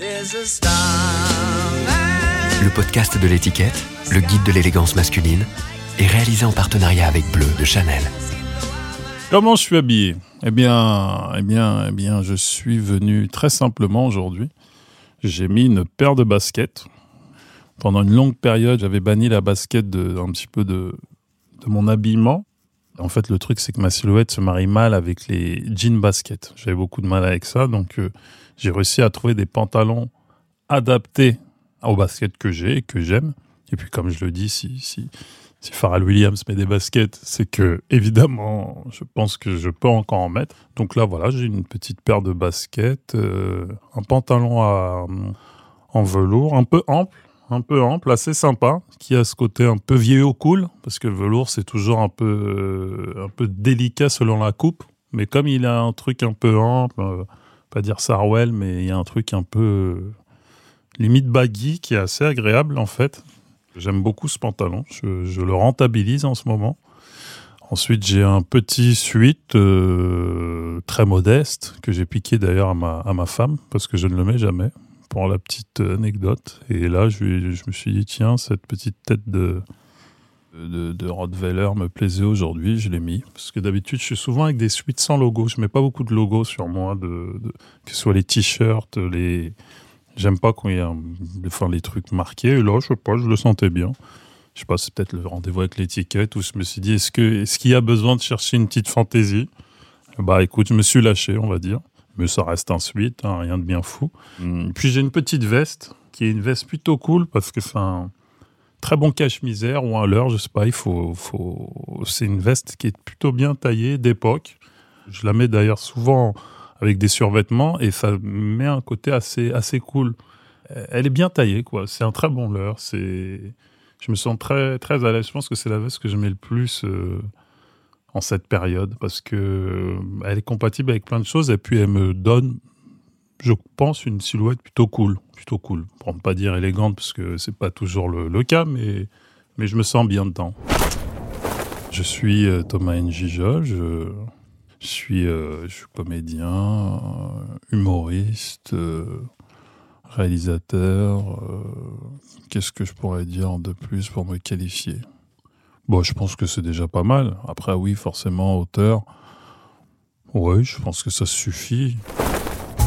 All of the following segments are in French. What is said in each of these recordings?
Le podcast de l'étiquette, le guide de l'élégance masculine, est réalisé en partenariat avec Bleu de Chanel. Comment je suis habillé? Eh bien, eh bien, eh bien, je suis venu très simplement aujourd'hui. J'ai mis une paire de baskets. Pendant une longue période, j'avais banni la basket de, un petit peu de, de mon habillement. En fait, le truc, c'est que ma silhouette se marie mal avec les jeans baskets. J'avais beaucoup de mal avec ça, donc euh, j'ai réussi à trouver des pantalons adaptés aux baskets que j'ai et que j'aime. Et puis, comme je le dis, si, si, si Pharrell Williams met des baskets, c'est que, évidemment, je pense que je peux encore en mettre. Donc là, voilà, j'ai une petite paire de baskets, euh, un pantalon en velours, un peu ample, un peu ample, assez sympa, qui a ce côté un peu vieillot cool, parce que le velours, c'est toujours un peu, euh, un peu délicat selon la coupe. Mais comme il a un truc un peu ample, euh, pas dire Sarwell, mais il y a un truc un peu euh, limite baggy qui est assez agréable en fait. J'aime beaucoup ce pantalon, je, le rentabilise en ce moment. Ensuite, j'ai un petit suite euh, très modeste que j'ai piqué d'ailleurs à ma, à ma femme parce que je ne le mets jamais pour la petite anecdote. Et là, je, je me suis dit, tiens, cette petite tête de, de, de Rottweiler me plaisait aujourd'hui, je l'ai mis. Parce que d'habitude, je suis souvent avec des suites sans logo. Je mets pas beaucoup de logos sur moi, de, de que ce soit les t-shirts, les, J'aime pas quand il y a enfin, les trucs marqués. Et là, je sais pas, je le sentais bien. Je sais pas, c'est peut-être le rendez-vous avec l'étiquette où je me suis dit, est-ce qu'il y a besoin de chercher une petite fantaisie? Bah écoute, je me suis lâché, on va dire. Mais ça reste un suite, hein, rien de bien fou. Hum, Puis j'ai une petite veste, qui est une veste plutôt cool parce que c'est un très bon cache-misère ou un leurre, je sais pas, il faut, faut... c'est une veste qui est plutôt bien taillée, d'époque. Je la mets d'ailleurs souvent avec des survêtements et ça met un côté assez, assez cool. Elle est bien taillée, quoi. C'est un très bon leurre. C'est, je me sens très, très à l'aise. Je pense que c'est la veste que je mets le plus euh, en cette période parce que euh, elle est compatible avec plein de choses et puis elle me donne, je pense, une silhouette plutôt cool, plutôt cool. Pour ne pas dire élégante parce que c'est pas toujours le, cas, mais, mais je me sens bien dedans. Je suis euh, Thomas Njijol, je je suis, euh, je suis comédien, euh, humoriste, réalisateur. Qu'est-ce que je pourrais dire de plus pour me qualifier? Bon, je pense que c'est déjà pas mal. Après, oui, forcément, auteur. Oui, je pense que ça suffit.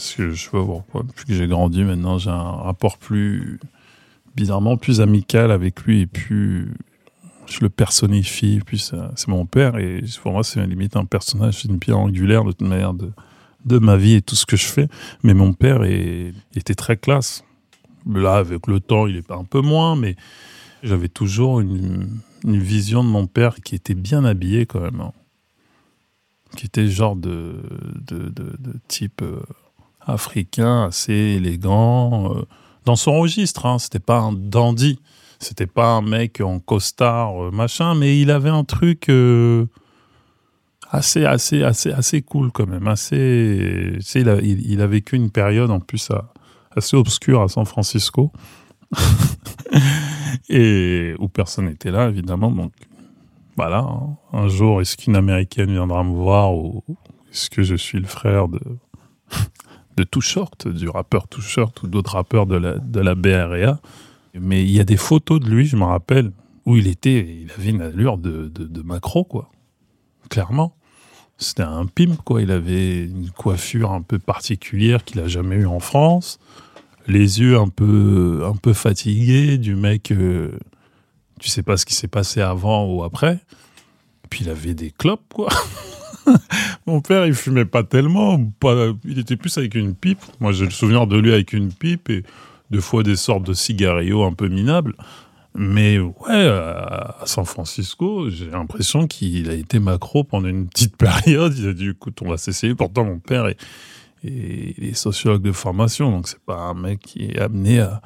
Parce que je sais pas pourquoi. Depuis que j'ai grandi, maintenant, j'ai un rapport plus. bizarrement plus amical avec lui et plus. Je le personnifie. Puis ça- c'est mon père et pour moi, c'est limite un personnage, une pierre angulaire de toute manière de, de ma vie et tout ce que je fais. Mais mon père était très classe. Là, avec le temps, il est un peu moins, mais j'avais toujours une, vision de mon père qui était bien habillé quand même. hein. Qui était genre de- de type euh, africain, assez élégant. euh, dans son registre, hein. c'était pas un dandy. C'était pas un mec en costard, euh, machin, mais il avait un truc euh, assez, assez, assez, assez cool quand même. Assez, tu il, a, vécu une période en plus assez obscure à San Francisco. et où personne n'était là, évidemment. Donc, voilà. hein. Un jour, est-ce qu'une américaine viendra me voir ou est-ce que je suis le frère de, de Too Short, du rappeur Too Short ou d'autres rappeurs de la, de la BRA Mais il y a des photos de lui, je me rappelle, où il était, il avait une allure de, de, de macro, quoi. Clairement. C'était un pimp, quoi. Il avait une coiffure un peu particulière qu'il a jamais eue en France les yeux un peu, un peu fatigués du mec, euh, tu sais pas ce qui s'est passé avant ou après. Puis il avait des clopes, quoi. Mon père, il fumait pas tellement, il était plus avec une pipe. Moi, j'ai le souvenir de lui avec une pipe et deux fois des sortes de cigarillos un peu minables. Mais ouais, à San Francisco, j'ai l'impression qu'il a été macro pendant une petite période. Il a dit, écoute, on va s'essayer. Pourtant, mon père est, est sociologue de formation, donc c'est pas un mec qui est amené à,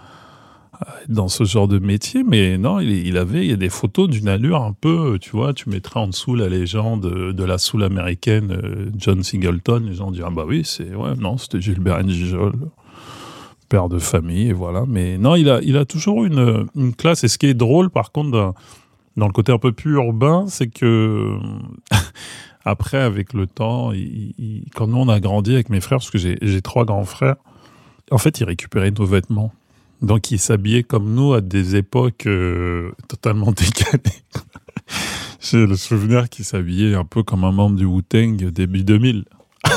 dans ce genre de métier, mais non, il, avait, il y a des photos d'une allure un peu, tu vois, tu mettrais en dessous la légende de la soul américaine euh, John Singleton, les gens diront, ah bah oui, c'est, ouais, non, c'était Gilbert Gijol, père de famille, et voilà. Mais non, il a, il a toujours une, classe, et ce qui est drôle, par contre, dans, dans le côté un peu plus urbain, c'est que, après, avec le temps, quand nous on a grandi avec mes frères, parce que j'ai trois grands frères, en fait, ils récupéraient nos vêtements. Donc, ils s'habillaient comme nous à des époques euh, totalement décalées. J'ai le souvenir qu'ils s'habillaient un peu comme un membre du Wu-Tang début 2000.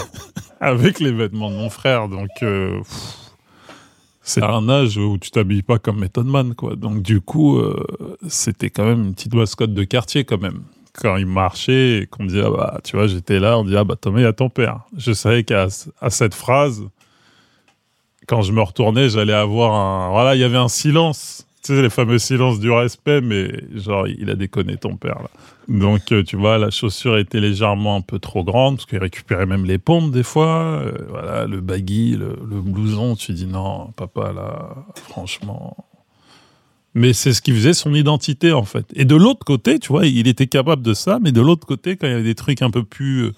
Avec les vêtements de mon frère. Donc, euh, c'est un âge où tu t'habilles pas comme Method Man, quoi. Donc, du coup, euh, c'était quand même une petite mascotte de quartier, quand même. Quand il marchait et qu'on disait, ah bah, tu vois, j'étais là, on dit, ah bah, Thomas, il y a ton père. Je savais qu'à cette phrase, quand je me retournais, j'allais avoir un. Voilà, il y avait un silence. Tu sais, les fameux silences du respect, mais genre, il a déconné ton père, là. Donc, euh, tu vois, la chaussure était légèrement un peu trop grande, parce qu'il récupérait même les pompes des fois. Euh, voilà, le baggy, le, blouson, tu dis non, papa, là, franchement. Mais c'est ce qui faisait son identité, en fait. Et de l'autre côté, tu vois, il était capable de ça, mais de l'autre côté, quand il y avait des trucs un peu plus euh,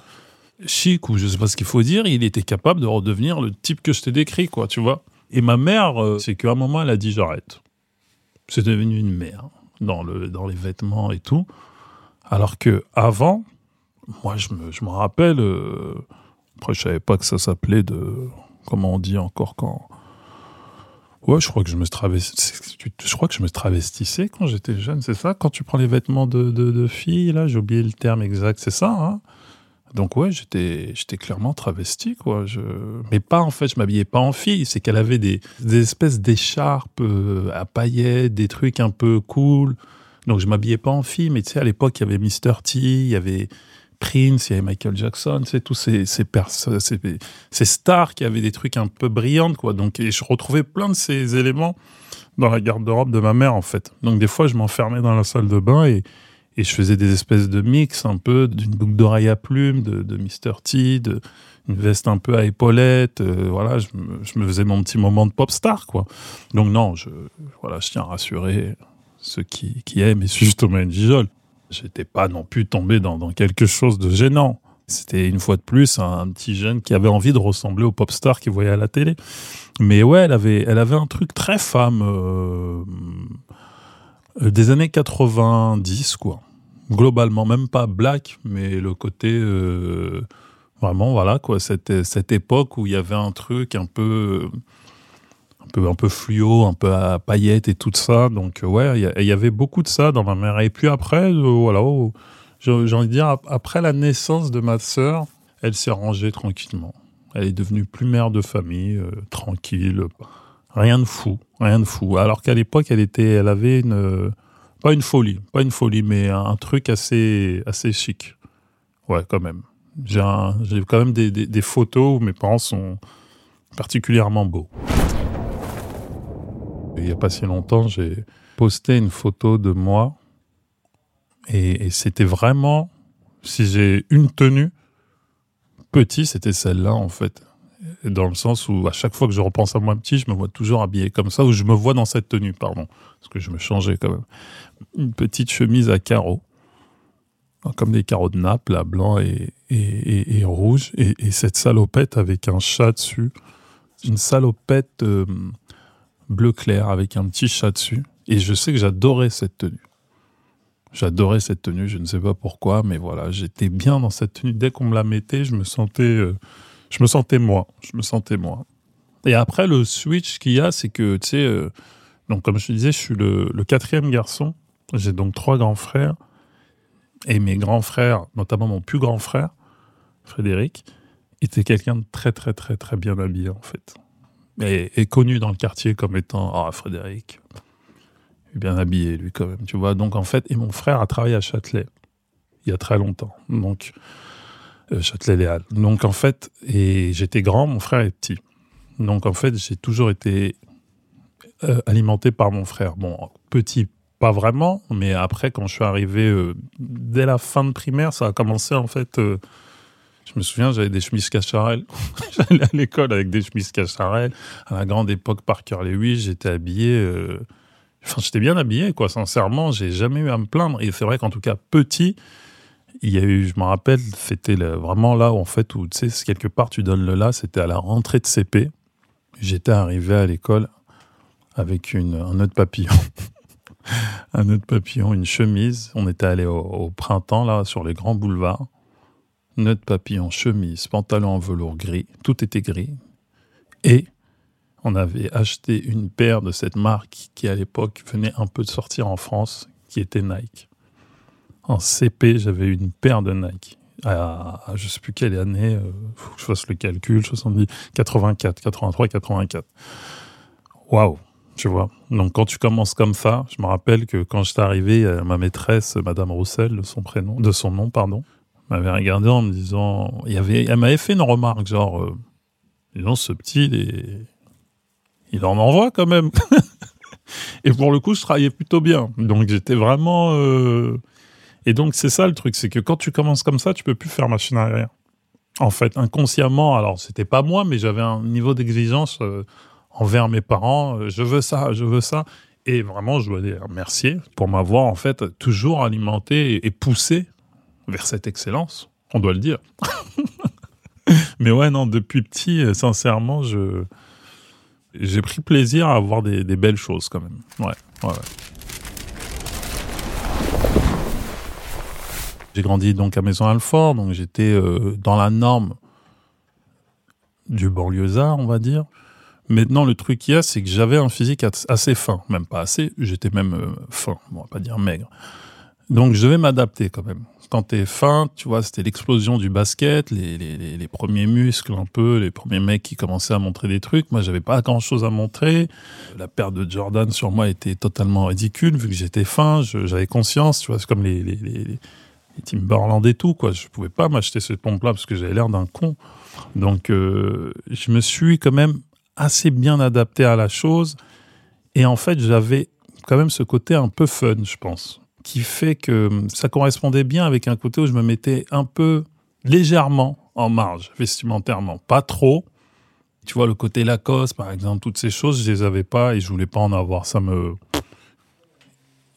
chic ou je sais pas ce qu'il faut dire, il était capable de redevenir le type que je t'ai décrit, quoi, tu vois. Et ma mère, euh, c'est qu'à un moment, elle a dit j'arrête. C'est devenu une mère dans, le, dans les vêtements et tout. Alors que avant, moi, je me, je me rappelle, euh, après, je savais pas que ça s'appelait de, comment on dit encore quand. Ouais, je crois que je me je crois que je me travestissais quand j'étais jeune, c'est ça? Quand tu prends les vêtements de, de, de filles, là, j'ai oublié le terme exact, c'est ça, hein? Donc ouais, j'étais j'étais clairement travesti quoi. Mais pas en fait, je m'habillais pas en fille. C'est qu'elle avait des, des espèces d'écharpes euh, à paillettes, des trucs un peu cool. Donc je m'habillais pas en fille. Mais tu sais, à l'époque, il y avait Mr T, il y avait Prince, il y avait Michael Jackson, c'est tous ces ces, ces, ces stars qui avaient des trucs un peu brillantes quoi. Donc et je retrouvais plein de ces éléments dans la garde-robe de ma mère en fait. Donc des fois, je m'enfermais dans la salle de bain et et je faisais des espèces de mix un peu d'une boucle d'oreille à plumes, de, de Mr. T, de, une veste un peu à épaulettes. Euh, voilà, je me, faisais mon petit moment de pop star, quoi. Donc non, je, voilà, je tiens à rassurer ceux qui, aiment et suivent Thomas Gijol. J'étais pas non plus tombé dans, dans quelque chose de gênant. C'était une fois de plus un, petit jeune qui avait envie de ressembler au pop star qu'il voyait à la télé. Mais ouais, elle avait, elle avait un truc très femme euh, euh des années 90, quoi globalement, même pas black, mais le côté euh, vraiment, voilà, quoi, cette, cette époque où il y avait un truc un peu, un peu, un peu fluo, un peu à paillettes et tout ça. Donc, ouais, il y, avait beaucoup de ça dans ma mère. Et puis après, euh, voilà, oh, j'ai envie de dire, après la naissance de ma sœur, elle s'est rangée tranquillement. Elle est devenue plus mère de famille, euh, tranquille, rien de fou, rien de fou. Alors qu'à l'époque, elle était, elle avait une pas une folie, pas une folie, mais un, truc assez, assez chic. Ouais, quand même. J'ai quand même des, des, photos où mes parents sont particulièrement beaux. Il n'y a pas si longtemps, j'ai posté une photo de moi et, et c'était vraiment, si j'ai une tenue, petit, c'était celle-là en fait dans le sens où à chaque fois que je repense à moi petit, je me vois toujours habillé comme ça, ou je me vois dans cette tenue, pardon, parce que je me changeais quand même. Une petite chemise à carreaux, comme des carreaux de nappe, là, blanc et, et, et, rouge, et, cette salopette avec un chat dessus, une salopette euh, bleu clair avec un petit chat dessus, et je sais que j'adorais cette tenue. J'adorais cette tenue, je ne sais pas pourquoi, mais voilà, j'étais bien dans cette tenue. Dès qu'on me la mettait, je me sentais... Euh, je me sentais moi. Je me sentais moi. Et après, le switch qu'il y a, c'est que, tu sais, euh, donc comme je te disais, je suis le, quatrième garçon. J'ai donc trois grands frères. Et mes grands frères, notamment mon plus grand frère, Frédéric, était quelqu'un de très, très, très, très bien habillé, en fait. Et, connu dans le quartier comme étant, ah, Frédéric, bien habillé, lui, quand même, tu vois. Donc, en fait, et mon frère a travaillé à Châtelet, il y a très longtemps. Donc, euh, Châtelet-Léal. Donc en fait, et j'étais grand, mon frère est petit. Donc en fait, j'ai toujours été euh, alimenté par mon frère. Bon, petit, pas vraiment, mais après, quand je suis arrivé, euh, dès la fin de primaire, ça a commencé en fait. Je me souviens, j'avais des chemises cacharelles. J'allais à l'école avec des chemises cacharelles. À la grande époque, Parker Lewis, j'étais habillé. Euh, enfin, j'étais bien habillé, quoi. Sincèrement, j'ai jamais eu à me plaindre. Et c'est vrai qu'en tout cas, petit, il y a eu, je me rappelle, c'était vraiment là où, en fait, où, tu sais, quelque part, tu donnes le là, c'était à la rentrée de CP. J'étais arrivé à l'école avec un nœud papillon. un nœud papillon, une chemise. On était allé au, printemps, là, sur les grands boulevards nœud de papillon, chemise, pantalon en velours gris, tout était gris. Et on avait acheté une paire de cette marque qui à l'époque venait un peu de sortir en France, qui était Nike. En CP, j'avais une paire de Nike. À, je ne sais plus quelle année, euh, faut que je fasse le calcul, 70, 84, 83, 84. Waouh, tu vois. Donc quand tu commences comme ça, je me rappelle que quand j'étais arrivé, ma maîtresse, Madame Roussel, de son prénom, de son nom, pardon, m'avait regardé en me disant, il avait, elle m'avait fait une remarque genre, euh, disons ce petit, il, il en envoie quand même. et pour le coup, je travaillais plutôt bien. Donc j'étais vraiment. Euh, et donc c'est ça le truc, c'est que quand tu commences comme ça, tu peux plus faire machine arrière. En fait, inconsciemment, alors c'était pas moi, mais j'avais un niveau d'exigence euh, envers mes parents. Euh, je veux ça, je veux ça. Et vraiment, je dois les remercier pour m'avoir en fait toujours alimenté et poussé vers cette excellence, on doit le dire. Mais ouais, non, depuis petit, euh, sincèrement, je j'ai pris plaisir à avoir des, belles choses quand même. Ouais, ouais, J'ai grandi donc à Maison-Alfort, donc j'étais euh, dans la norme du banlieusard, on va dire. Maintenant, le truc qu'il y a, c'est que j'avais un physique assez fin, même pas assez, j'étais même euh, fin, on va pas dire maigre. Donc je devais m'adapter quand même. Quand t'es fin, tu vois, c'était l'explosion du basket, les, les, les, premiers muscles un peu, les premiers mecs qui commençaient à montrer des trucs. Moi, j'avais pas grand chose à montrer. La paire de Jordan sur moi était totalement ridicule vu que j'étais fin. J'avais conscience, tu vois, c'est comme les, les, les, Timberland et tout, quoi. Je pouvais pas m'acheter cette pompe-là parce que j'avais l'air d'un con. Donc, euh, je me suis quand même assez bien adapté à la chose. Et en fait, j'avais quand même ce côté un peu fun, je pense qui fait que ça correspondait bien avec un côté où je me mettais un peu légèrement en marge vestimentairement, pas trop. Tu vois, le côté Lacoste, par exemple, toutes ces choses, je les avais pas et je voulais pas en avoir. Ça me.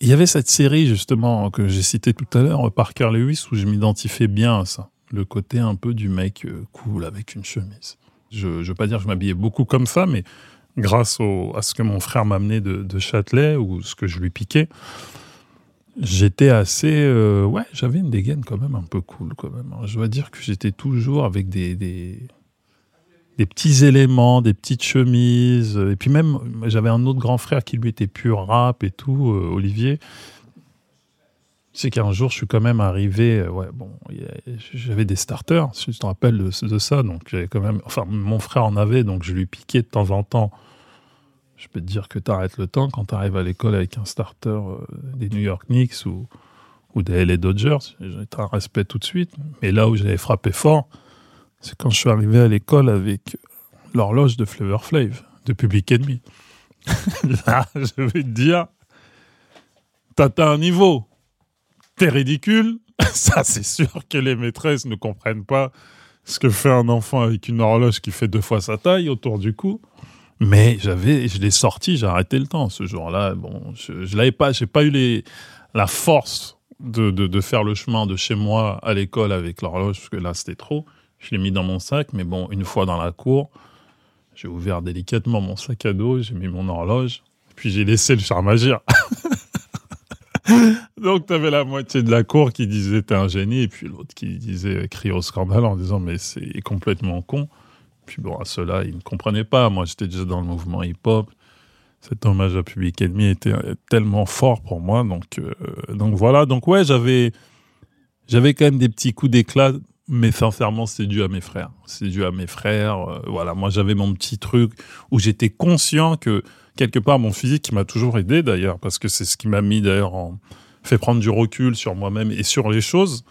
Il y avait cette série, justement, que j'ai citée tout à l'heure, Parker Lewis, où je m'identifiais bien à ça. Le côté un peu du mec euh, cool avec une chemise. Je ne veux pas dire que je m'habillais beaucoup comme ça, mais grâce à ce que mon frère m'amenait de, de Châtelet ou ce que je lui piquais, J'étais assez. Euh, ouais, j'avais une dégaine quand même un peu cool, quand même. Je dois dire que j'étais toujours avec des, des, des, petits éléments, des petites chemises. Et puis même, j'avais un autre grand frère qui lui était pur rap et tout, euh, Olivier. C'est qu'un jour, je suis quand même arrivé. Euh, ouais, bon, j'avais des starters, si tu te rappelles de, de ça. Donc, j'avais quand même. Enfin, mon frère en avait, donc je lui piquais de temps en temps je peux te dire que tu arrêtes le temps quand tu arrives à l'école avec un starter euh, des New York Knicks ou, ou des LA Dodgers. J'ai un respect tout de suite. Mais là où j'avais frappé fort, c'est quand je suis arrivé à l'école avec l'horloge de Flavor Flav, de Public Enemy. là, je vais te dire, t'as un niveau. T'es ridicule. Ça, c'est sûr que les maîtresses ne comprennent pas ce que fait un enfant avec une horloge qui fait deux fois sa taille autour du cou. Mais j'avais, je l'ai sorti, j'ai arrêté le temps ce jour-là. Bon, je, je l'avais pas, j'ai pas eu les, la force de, de, de, faire le chemin de chez moi à l'école avec l'horloge, parce que là c'était trop. Je l'ai mis dans mon sac, mais bon, une fois dans la cour, j'ai ouvert délicatement mon sac à dos, j'ai mis mon horloge, puis j'ai laissé le charme agir. Donc, tu avais la moitié de la cour qui disait t'es un génie, et puis l'autre qui disait crier au scandale en disant mais c'est complètement con. Puis bon, à cela, ils ne comprenaient pas. Moi, j'étais déjà dans le mouvement hip-hop. Cet hommage à Public Enemy était tellement fort pour moi. Donc, euh, donc voilà. Donc ouais, j'avais, j'avais quand même des petits coups d'éclat, mais sincèrement, c'est dû à mes frères. C'est dû à mes frères. Euh, voilà, moi, j'avais mon petit truc où j'étais conscient que quelque part, mon physique, qui m'a toujours aidé d'ailleurs, parce que c'est ce qui m'a mis d'ailleurs en fait prendre du recul sur moi-même et sur les choses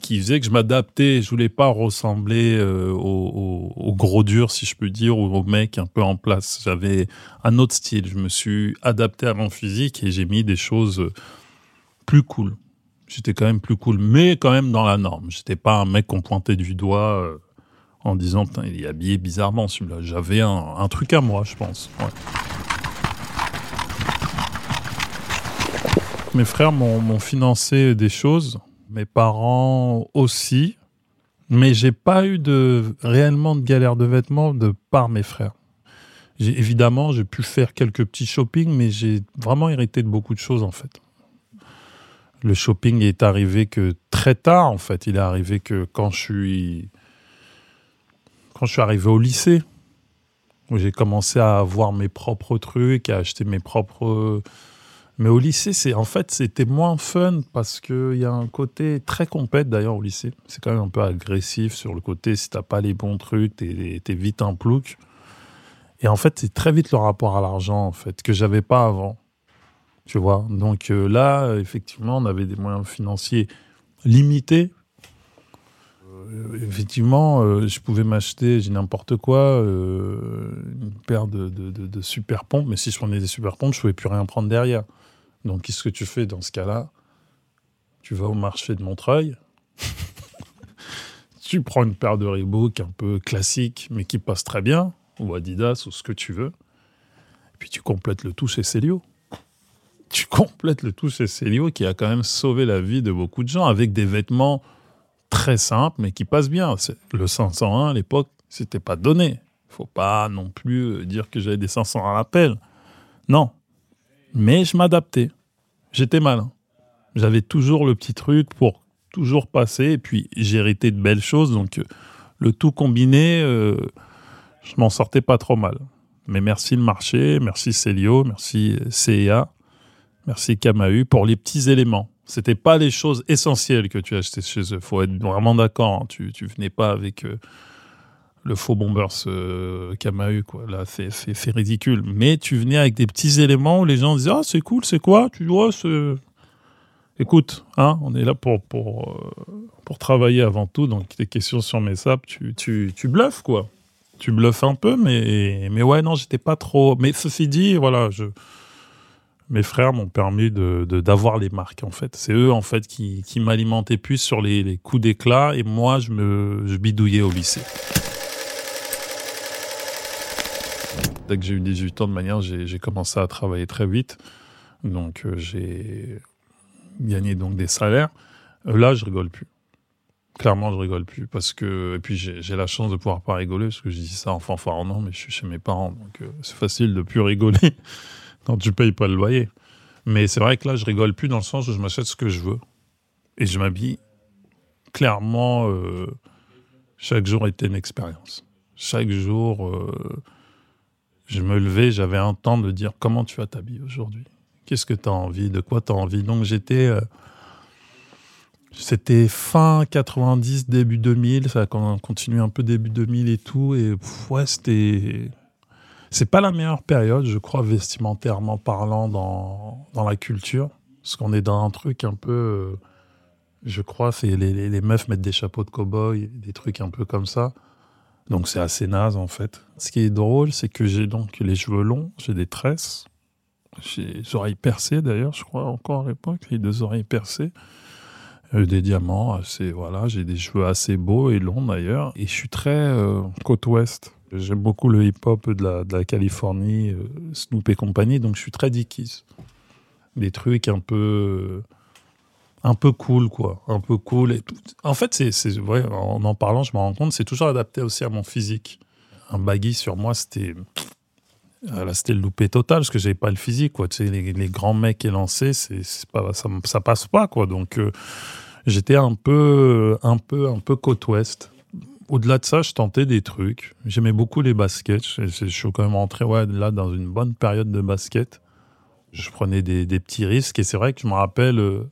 qui faisait que je m'adaptais. Je voulais pas ressembler euh, au, gros dur, si je peux dire, ou au mec un peu en place. J'avais un autre style. Je me suis adapté à mon physique et j'ai mis des choses plus cool. J'étais quand même plus cool, mais quand même dans la norme. J'étais pas un mec qu'on pointait du doigt euh, en disant Putain, il est habillé bizarrement celui-là. J'avais un, un truc à moi, je pense. Ouais. Mes frères m'ont financé des choses, mes parents aussi, mais j'ai pas eu de réellement de galère de vêtements de par mes frères. Évidemment, j'ai pu faire quelques petits shopping, mais j'ai vraiment hérité de beaucoup de choses en fait. Le shopping est arrivé que très tard en fait. Il est arrivé que quand je suis quand je suis arrivé au lycée, où j'ai commencé à avoir mes propres trucs, à acheter mes propres. Mais au lycée, c'est en fait c'était moins fun parce que il y a un côté très compète d'ailleurs au lycée. C'est quand même un peu agressif sur le côté si t'as pas les bons trucs, t'es t'es vite un plouc. Et en fait, c'est très vite le rapport à l'argent en fait que j'avais pas avant. Tu vois? Donc euh, là, effectivement, on avait des moyens financiers limités. Euh, effectivement, euh, je pouvais m'acheter, j'ai n'importe quoi, une paire de, de, de- de super pompes, mais si je prenais des super pompes, je pouvais plus rien prendre derrière. Donc, qu'est-ce que tu fais dans ce cas-là? Tu vas au marché de Montreuil, tu prends une paire de Reebok un peu classique, mais qui passe très bien, ou Adidas, ou ce que tu veux, et puis tu complètes le tout chez Célio. Tu complètes le tout chez Célio, qui a quand même sauvé la vie de beaucoup de gens, avec des vêtements très simples, mais qui passent bien. Le 501, à l'époque, c'était pas donné. Faut pas non plus euh, dire que j'avais des 500 à l'appel. Non. Mais je m'adaptais. J'étais malin. J'avais toujours le petit truc pour toujours passer. Et puis, hérité de belles choses. Donc, euh, le tout combiné, euh, je m'en sortais pas trop mal. Mais merci le marché, merci Célio, merci euh, CEA, merci Kamahu pour les petits éléments. C'était pas les choses essentielles que tu achetais chez eux. Faut être vraiment d'accord. hein. Tu, tu venais pas avec le faux bombers euh, Kamahu, quoi. Là, c'est, ridicule. Mais tu venais avec des petits éléments où les gens disaient Ah, c'est cool, c'est quoi? Tu vois, c'est. Écoute, hein, on est là pour, pour, euh, pour travailler avant tout. Donc, des questions sur mes saps, tu, tu, tu bluffes, quoi. Tu bluffes un peu, mais, mais ouais, non, j'étais pas trop. Mais ceci dit, voilà, je mes frères m'ont permis de- d'avoir les marques en fait. C'est eux en fait qui, qui m'alimentaient plus sur les, les coups d'éclat et moi je me je bidouillais au lycée. Dès que j'ai eu 18 ans de manière, j'ai, commencé à travailler très vite. Donc euh, j'ai gagné donc des salaires. Euh, là, je rigole plus. Clairement, je rigole plus parce que et puis j'ai, la chance de pouvoir pas rigoler parce que je dis ça en fanfaronnant, mais je suis chez mes parents donc euh, c'est facile de plus rigoler quand tu payes pas le loyer. Mais c'est vrai que là, je rigole plus dans le sens où je m'achète ce que je veux. Et je m'habille. Clairement, chaque jour était une expérience. Chaque jour, je me levais, j'avais un temps de dire comment tu vas t'habiller aujourd'hui? Qu'est-ce que tu as envie? De quoi tu as envie? Donc j'étais. euh, c'était fin 90, début 2000. Ça a con- continué un peu début 2000 et tout. Et ouais, c'était. C'est pas la meilleure période, je crois, vestimentairement parlant, dans, dans la culture. Parce qu'on est dans un truc un peu. euh, je crois, c'est les, les meufs mettent des chapeaux de cow-boy, des trucs un peu comme ça. Donc c'est assez naze en fait. Ce qui est drôle, c'est que j'ai donc les cheveux longs, j'ai des tresses, j'ai les oreilles percées d'ailleurs, je crois encore à l'époque, les deux oreilles percées, euh, des diamants, assez, voilà, j'ai des cheveux assez beaux et longs d'ailleurs, et je suis très euh, côte ouest. J'aime beaucoup le hip-hop de la, Californie, euh, Snoop et compagnie, donc je suis très Dickies. Des trucs un peu un peu cool, quoi. Un peu cool. Et tout. En fait, c'est, vrai, en en parlant, je me rends compte, c'est toujours adapté aussi à mon physique. Un baggy sur moi, c'était. euh, Là, c'était le loupé total, parce que j'avais pas le physique, quoi. Tu sais, les, grands mecs élancés, c'est, pas, ça, ça passe pas, quoi. Donc, euh, j'étais un peu, un peu, un peu côte ouest. Au-delà de ça, je tentais des trucs. J'aimais beaucoup les baskets. Je, suis quand même rentré, ouais, là, dans une bonne période de basket. Je prenais des, des petits risques, et c'est vrai que je me rappelle. euh,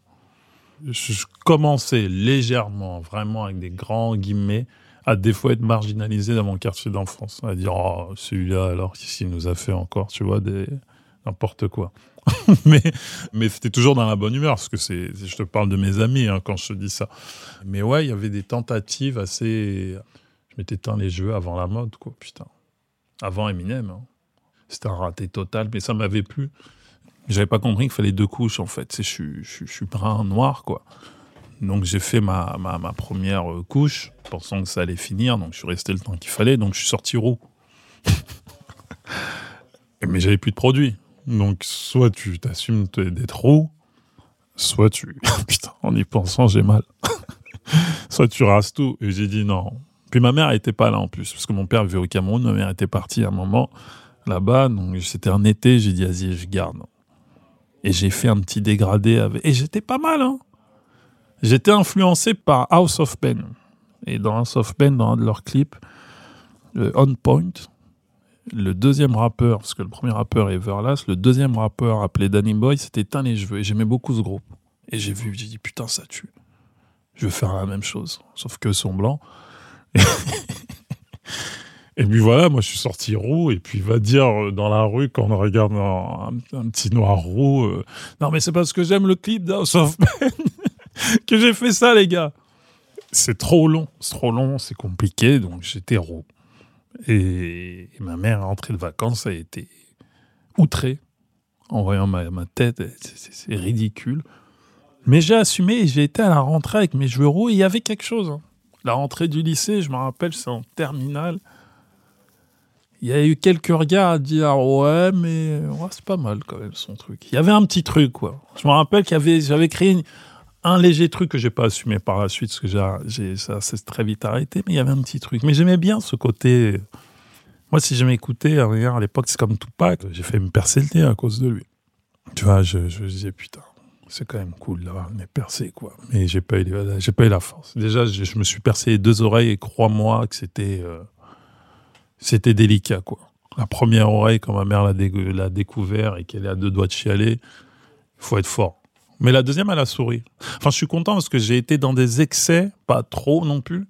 je commençais légèrement, vraiment avec des grands guillemets, à des fois être marginalisé dans mon quartier d'enfance. À dire, oh, celui-là, alors, qu'est-ce nous a fait encore, tu vois, des... n'importe quoi. mais mais c'était toujours dans la bonne humeur, parce que c'est, je te parle de mes amis hein, quand je te dis ça. Mais ouais, il y avait des tentatives assez. Je m'étais teint les jeux avant la mode, quoi, putain. Avant Eminem. hein. C'était un raté total, mais ça m'avait plu. J'avais pas compris qu'il fallait deux couches, en fait. Je suis, brun noir, quoi. Donc j'ai fait ma, première euh, couche, pensant que ça allait finir. Donc je suis resté le temps qu'il fallait. Donc je suis sorti roux. Mais j'avais plus de produit. Donc soit tu t'assumes d'être roux, soit tu... Putain, en y pensant, j'ai mal. soit tu rases tout. Et j'ai dit non. Puis ma mère n'était pas là en plus, parce que mon père vivait au Cameroun, ma mère était partie à un moment là-bas. Donc c'était un été, j'ai dit vas-y, je garde. Et j'ai fait un petit dégradé avec. Et j'étais pas mal, hein. J'étais influencé par House of Pen. Et dans House of Pen, dans un de leurs clips, le On Point, le deuxième rappeur, parce que le premier rappeur est Everlast, le deuxième rappeur appelé Danny Boy s'était éteint les cheveux. Et j'aimais beaucoup ce groupe. Et j'ai vu, j'ai dit putain, ça tue. Je veux faire la même chose. Sauf que son blanc. Et puis voilà, moi je suis sorti roux, et puis va dire euh, dans la rue quand on regarde un, petit noir roux, euh, non mais c'est parce que j'aime le clip d'House of que j'ai fait ça les gars. C'est trop long, c'est trop long, c'est compliqué, donc j'étais roux. Et, ma mère rentrée de vacances a été outrée en voyant ma, tête, c'est ridicule. Mais j'ai assumé j'ai été à la rentrée avec mes cheveux roux et il y avait quelque chose. Hein. La rentrée du lycée, je me rappelle, c'est en terminale il y a eu quelques regards à dire ouais mais c'est pas mal quand même son truc. Il y avait un petit truc quoi. Je me rappelle qu'il y avait j'avais créé un léger truc que j'ai pas assumé par la suite parce que j'ai ça s'est très vite arrêté mais il y avait un petit truc. Mais j'aimais bien ce côté. Moi si je m'écoutais à l'époque c'est comme Tupac, j'ai fait me percer le nez à cause de lui. Tu vois, je, je disais putain c'est quand même cool d'avoir me percé quoi. Mais j'ai pas eu j'ai pas eu la force. Déjà je, me suis percé les deux oreilles et crois-moi que c'était euh, c'était délicat, quoi. La première oreille, quand ma mère l'a, découvert et qu'elle est à deux doigts de chialer, faut être fort. Mais la deuxième, elle a souri. Enfin, je suis content parce que j'ai été dans des excès, pas trop non plus.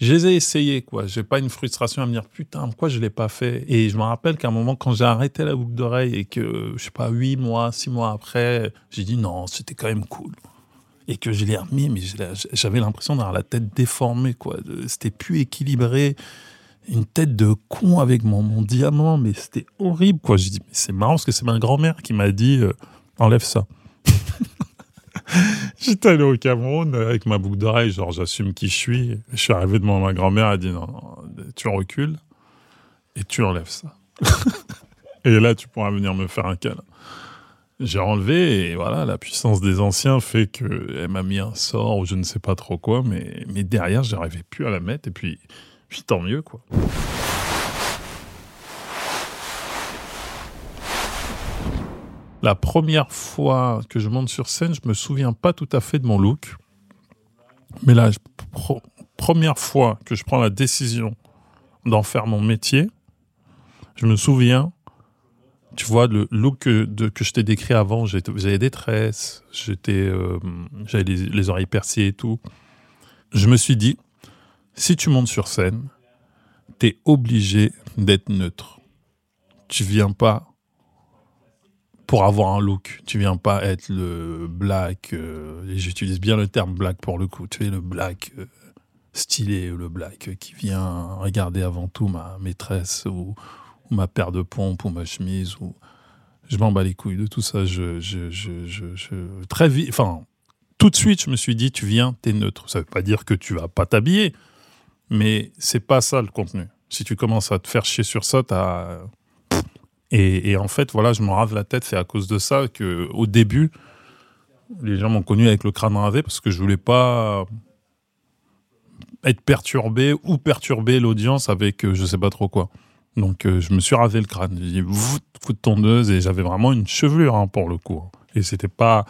Je les ai essayés, quoi. J'ai pas une frustration à me dire, putain, pourquoi je l'ai pas fait? Et je me rappelle qu'à un moment, quand j'ai arrêté la boucle d'oreille et que, je sais pas, huit mois, six mois après, j'ai dit non, c'était quand même cool. Et que je l'ai remis, mais j'avais l'impression d'avoir la tête déformée, quoi. C'était plus équilibré une tête de con avec mon, mon diamant, mais c'était horrible, quoi. Je dis, mais c'est marrant parce que c'est ma grand-mère qui m'a dit, euh, enlève ça. J'étais allé au Cameroun avec ma boucle d'oreille, genre j'assume qui je suis. Je suis arrivé devant ma grand-mère, elle a dit, non, non, tu recules et tu enlèves ça. et là, tu pourras venir me faire un câlin. J'ai enlevé et voilà, la puissance des anciens fait qu'elle m'a mis un sort ou je ne sais pas trop quoi, mais, mais derrière, j'arrivais plus à la mettre et puis puis tant mieux, quoi. La première fois que je monte sur scène, je me souviens pas tout à fait de mon look. Mais la première fois que je prends la décision d'en faire mon métier, je me souviens, tu vois, le look que, que je t'ai décrit avant, j'avais des tresses, euh, j'avais les oreilles percées et tout. Je me suis dit, si tu montes sur scène, tu es obligé d'être neutre. Tu viens pas pour avoir un look. Tu viens pas être le black. Euh, et j'utilise bien le terme black pour le coup. Tu es le black euh, stylé, le black qui vient regarder avant tout ma maîtresse ou, ma paire de pompes ou ma chemise. Ou... Je m'en bats les couilles de tout ça. Je, très vite, enfin, tout de suite, je me suis dit, tu viens, tu es neutre. Ça veut pas dire que tu vas pas t'habiller. Mais c'est pas ça le contenu. Si tu commences à te faire chier sur ça, t'as. Et, en fait, voilà, je me rave la tête. C'est à cause de ça que, au début, les gens m'ont connu avec le crâne ravé parce que je voulais pas être perturbé ou perturber l'audience avec euh, je sais pas trop quoi. Donc euh, je me suis ravé le crâne. J'ai dit coup de tondeuse et j'avais vraiment une chevelure hein, pour le coup. Et c'était pas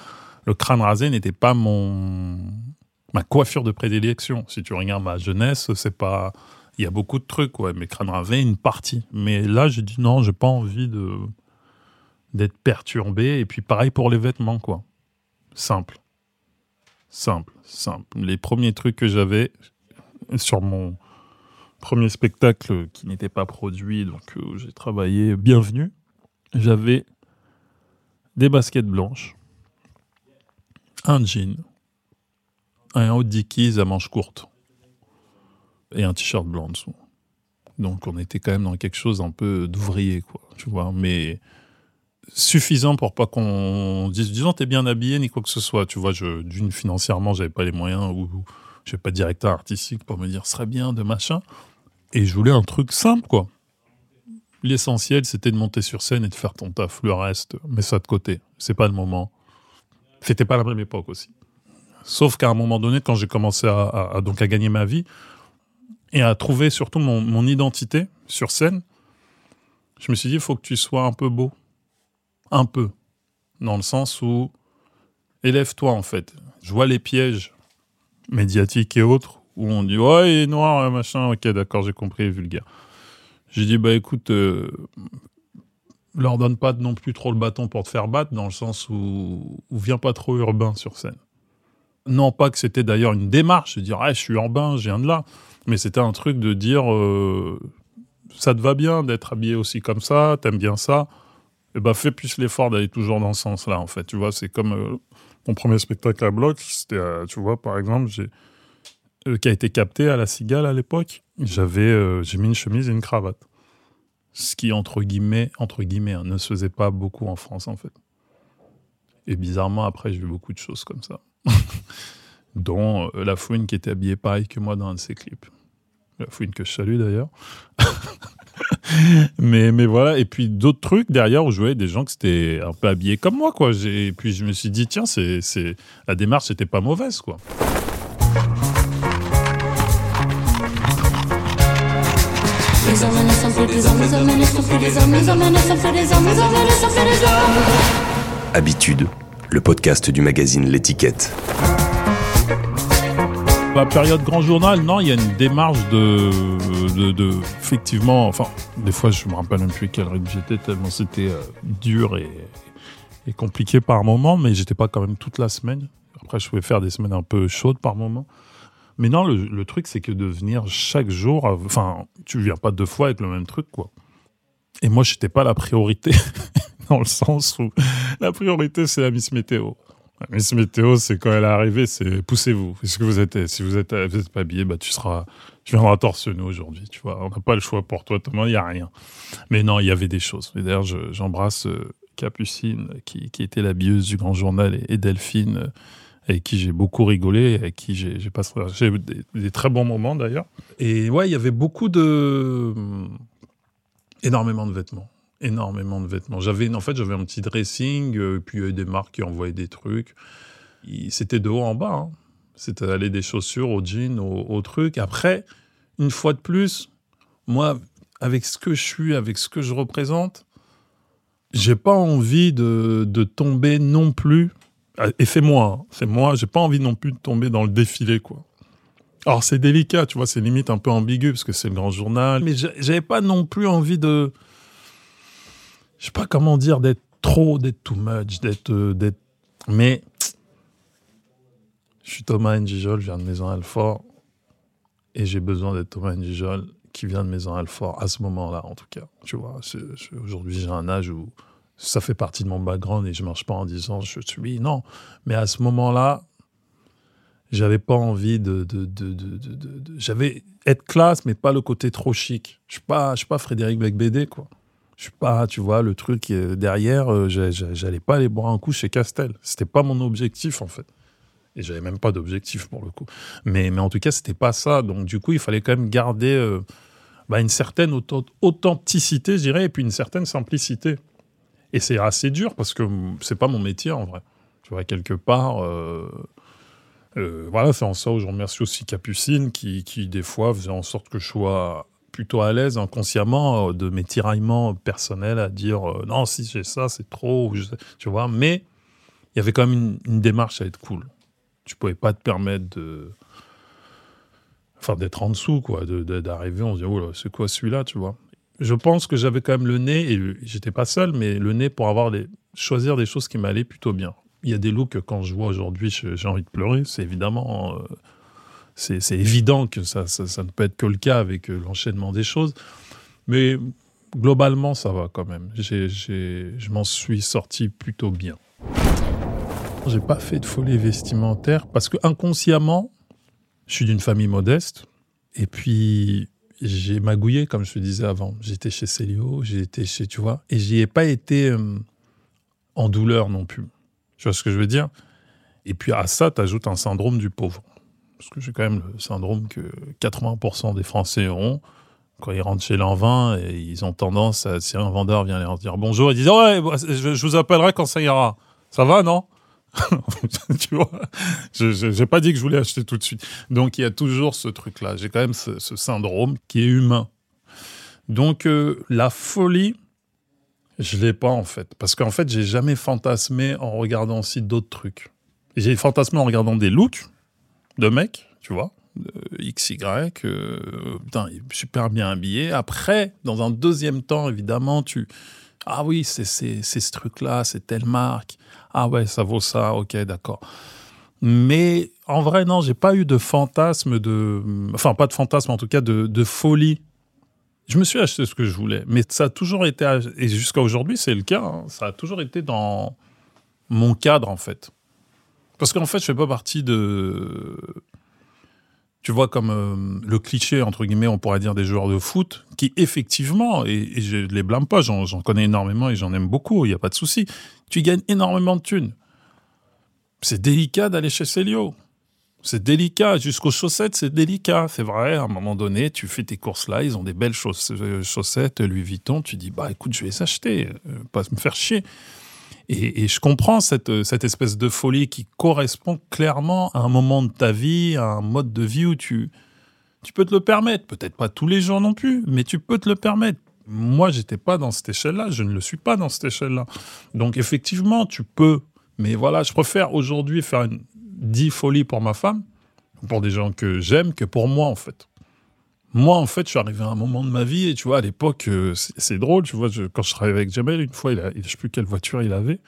le crâne rasé n'était pas mon ma coiffure de prédilection. Si tu regardes ma jeunesse, c'est pas. Il y a beaucoup de trucs, ouais, mais crâne ravé, une partie. Mais là, j'ai dit non, j'ai pas envie de d'être perturbé. Et puis pareil pour les vêtements, quoi. Simple. Simple, simple. Les premiers trucs que j'avais sur mon premier spectacle qui n'était pas produit, donc euh, j'ai travaillé bienvenue, j'avais des baskets blanches, un jean, un haut Dickies à manches courtes et un t-shirt blanc en dessous. Donc on était quand même dans quelque chose un peu d'ouvrier, quoi, tu vois. Mais suffisant pour pas qu'on dise, disons, t'es bien habillé, ni quoi que ce soit. Tu vois, je, d'une, financièrement, j'avais pas les moyens, ou, ou je pas directeur artistique pour me dire, serait bien de machin. Et je voulais un truc simple, quoi. L'essentiel, c'était de monter sur scène et de faire ton taf. Le reste, mets ça de côté. C'est pas le moment. C'était pas la même époque aussi. Sauf qu'à un moment donné, quand j'ai commencé à, donc à gagner ma vie et à trouver surtout mon, identité sur scène, je me suis dit, il faut que tu sois un peu beau. Un peu. Dans le sens où, élève-toi en fait. Je vois les pièges médiatiques et autres où on dit, ouais, il est noir, machin, ok, d'accord, j'ai compris, vulgaire. J'ai dit, bah écoute, euh, leur donne pas non plus trop le bâton pour te faire battre, dans le sens où, où viens pas trop urbain sur scène. Non pas que c'était d'ailleurs une démarche de dire, ah, je suis urbain, je viens de là, mais c'était un truc de dire, euh, ça te va bien d'être habillé aussi comme ça, t'aimes bien ça, et eh ben fais plus l'effort d'aller toujours dans ce sens-là, en fait. Tu vois, c'est comme euh, mon premier spectacle à bloc, c'était, tu vois, par exemple, qui a été capté à la Cigale à l'époque j'avais euh, j'ai mis une chemise et une cravate. Ce qui, entre guillemets, entre guillemets hein, ne se faisait pas beaucoup en France, en fait. Et bizarrement, après, j'ai vu beaucoup de choses comme ça. Dont euh, la fouine qui était habillée pareil que moi dans un de ses clips. La fouine que je salue d'ailleurs. mais, mais voilà. Et puis d'autres trucs derrière où je voyais des gens qui étaient un peu habillés comme moi, quoi. Et puis je me suis dit, tiens, c'est, la démarche n'était pas mauvaise, quoi. Habitude, le podcast du magazine L'étiquette. La période grand journal, non, il y a une démarche de, de, effectivement, enfin, des fois je me rappelle même plus quel rythme j'étais tellement c'était euh, dur et, et compliqué par moment, mais j'étais pas quand même toute la semaine. Après, je pouvais faire des semaines un peu chaudes par moment. Mais non, le, truc, c'est que de venir chaque jour, enfin, tu viens pas deux fois avec le même truc, quoi. Et moi, j'étais pas la priorité, dans le sens où la priorité, c'est la Miss Météo. La Miss Météo, c'est quand elle est arrivée, c'est poussez-vous. Est-ce que vous êtes, si vous êtes, vous êtes pas habillé, bah, tu seras, tu viendras torse nu aujourd'hui, tu vois. On n'a pas le choix pour toi, Thomas, il y a rien. Mais non, il y avait des choses. D'ailleurs, j'embrasse euh, Capucine, qui, qui, était la bieuse du Grand Journal, et, Delphine, avec qui j'ai beaucoup rigolé, avec qui j'ai passé des, des, très bons moments d'ailleurs. Et ouais, il y avait beaucoup de. Énormément de vêtements. Énormément de vêtements. J'avais, en fait, j'avais un petit dressing, euh, puis il y avait des marques qui envoyaient des trucs. C'était de haut en bas. Hein. C'était aller des chaussures au jean, au, au truc. Après, une fois de plus, moi, avec ce que je suis, avec ce que je représente, j'ai pas envie de, de tomber non plus et c'est moi, hein. c'est moi, j'ai pas envie non plus de tomber dans le défilé, quoi. Alors c'est délicat, tu vois, c'est limite un peu ambigu parce que c'est le grand journal, mais j'avais pas non plus envie de, je sais pas comment dire, d'être trop, d'être too much, d'être, euh, d'être, mais je suis Thomas Njijol, je viens de Maison Alfort et j'ai besoin d'être Thomas Njijol qui vient de Maison Alfort à ce moment-là, en tout cas. Tu vois, aujourd'hui j'ai un âge où ça fait partie de mon background et je marche pas en disant je suis non mais à ce moment-là j'avais pas envie de, de, de, de j'avais être classe mais pas le côté trop chic. Je suis pas je suis pas Frédéric Becbédé quoi. Je suis pas tu vois le truc derrière euh, j'allais pas aller boire un coup chez Castel. C'était pas mon objectif en fait. Et j'avais même pas d'objectif pour le coup. Mais mais en tout cas c'était pas ça. Donc du coup il fallait quand même garder euh, bah, une certaine authenticité je dirais et puis une certaine simplicité. Et c'est assez dur parce que c'est pas mon métier en vrai. Tu vois, quelque part. Euh, euh, voilà, c'est en ça je remercie aussi Capucine qui, qui, des fois, faisait en sorte que je sois plutôt à l'aise inconsciemment euh, de mes tiraillements personnels à dire non, si j'ai ça, c'est trop. tu vois, mais il y avait quand même une, démarche à être cool. Tu pouvais pas te permettre de. Enfin, d'être en dessous, quoi, d'arriver, on se dit, oh c'est quoi celui-là, tu vois je pense que j'avais quand même le nez, et j'étais pas seul, mais le nez pour avoir choisir des choses qui m'allaient plutôt bien. Il y a des looks que quand je vois aujourd'hui, j'ai envie de pleurer. C'est évidemment, euh, c'est évident que ça, ne peut être que le cas avec euh, l'enchaînement des choses. Mais globalement, ça va quand même. je m'en suis sorti plutôt bien. J'ai pas fait de folie vestimentaire parce que inconsciemment, je suis d'une famille modeste. Et puis, j'ai magouillé, comme je te disais avant. J'étais chez Célio, été chez, tu vois, et j'y ai pas été. Euh, en douleur non plus. Tu vois ce que je veux dire? Et puis à ça, tu ajoutes un syndrome du pauvre. Parce que j'ai quand même le syndrome que 80% des Français ont. Quand ils rentrent chez l'envin, et ils ont tendance, à, si un vendeur vient leur dire bonjour, ils disent Ouais, bah, je, vous appellerai quand ça ira. Ça va, non? Tu vois, je n'ai pas dit que je voulais acheter tout de suite. Donc il y a toujours ce truc-là. J'ai quand même ce, syndrome qui est humain. Donc euh, la folie, je l'ai pas en fait, parce qu'en fait j'ai jamais fantasmé en regardant aussi d'autres trucs. J'ai fantasmé en regardant des looks de mecs, tu vois, XY, euh, putain, super bien habillé. Après, dans un deuxième temps, évidemment, tu ah oui, c'est ce truc-là, c'est telle marque. Ah ouais, ça vaut ça, ok, d'accord. Mais en vrai, non, j'ai pas eu de fantasme de. Enfin, pas de fantasme, en tout cas, de, folie. Je me suis acheté ce que je voulais. Mais ça a toujours été. Et jusqu'à aujourd'hui, c'est le cas. Hein, ça a toujours été dans mon cadre, en fait. Parce qu'en fait, je fais pas partie de tu vois, comme euh, le cliché, entre guillemets, on pourrait dire des joueurs de foot, qui effectivement, et, je ne les blâme pas, j'en connais énormément et j'en aime beaucoup, il n'y a pas de souci, tu gagnes énormément de thunes. C'est délicat d'aller chez Célio. C'est délicat, jusqu'aux chaussettes, c'est délicat. C'est vrai, à un moment donné, tu fais tes courses là, ils ont des belles euh, chaussettes, Louis Vuitton, tu dis, bah écoute, je vais les acheter, euh, pas me faire chier. Et, je comprends cette, cette espèce de folie qui correspond clairement à un moment de ta vie, à un mode de vie où tu, tu peux te le permettre. Peut-être pas tous les jours non plus, mais tu peux te le permettre. Moi, j'étais pas dans cette échelle-là, je ne le suis pas dans cette échelle-là. Donc, effectivement, tu peux. Mais voilà, je préfère aujourd'hui faire une 10 folies pour ma femme, pour des gens que j'aime, que pour moi, en fait. Moi, en fait, je suis arrivé à un moment de ma vie et tu vois, à l'époque, euh, c'est drôle, tu vois, quand je travaillais avec Jamel, une fois, il a, je sais plus quelle voiture il avait.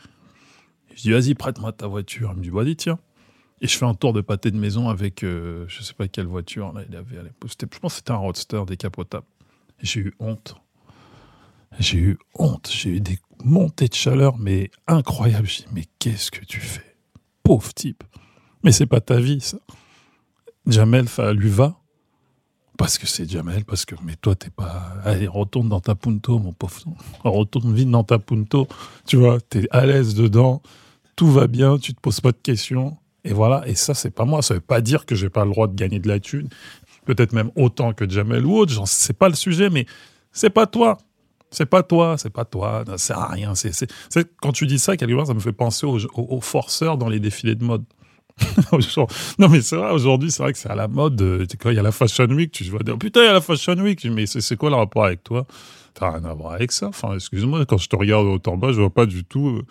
Je dis, vas-y, prête-moi ta voiture. Il me dit, vas-y, tiens. Et je fais un tour de pâté de maison avec, euh, je sais pas quelle voiture, là, il avait à l'époque. Je pense que c'était un roadster décapotable. J'ai eu honte. J'ai eu honte. J'ai eu des montées de chaleur, mais incroyables. Je dis, mais qu'est-ce que tu fais? Pauvre type. Mais c'est pas ta vie, ça. Jamel, ça lui va parce que c'est Jamel, parce que, mais toi, t'es pas. Allez, retourne dans ta punto, mon pauvre. Retourne vite dans ta punto. Tu vois, t'es à l'aise dedans. Tout va bien, tu te poses pas de questions. Et voilà. Et ça, c'est pas moi. Ça veut pas dire que j'ai pas le droit de gagner de la thune. Peut-être même autant que Jamel ou autre. C'est pas le sujet, mais c'est pas toi. C'est pas toi, c'est pas toi, ça sert à rien. C'est, quand tu dis ça, quelque part, ça me fait penser aux forceurs dans les défilés de mode. non, mais c'est vrai, aujourd'hui, c'est vrai que c'est à la mode. Euh, il y a la Fashion Week, tu vois, oh, putain, il y a la Fashion Week. Mais c'est quoi le rapport avec toi? T'as rien à voir avec ça. Enfin, excuse-moi, quand je te regarde au en bas, je vois pas du tout euh,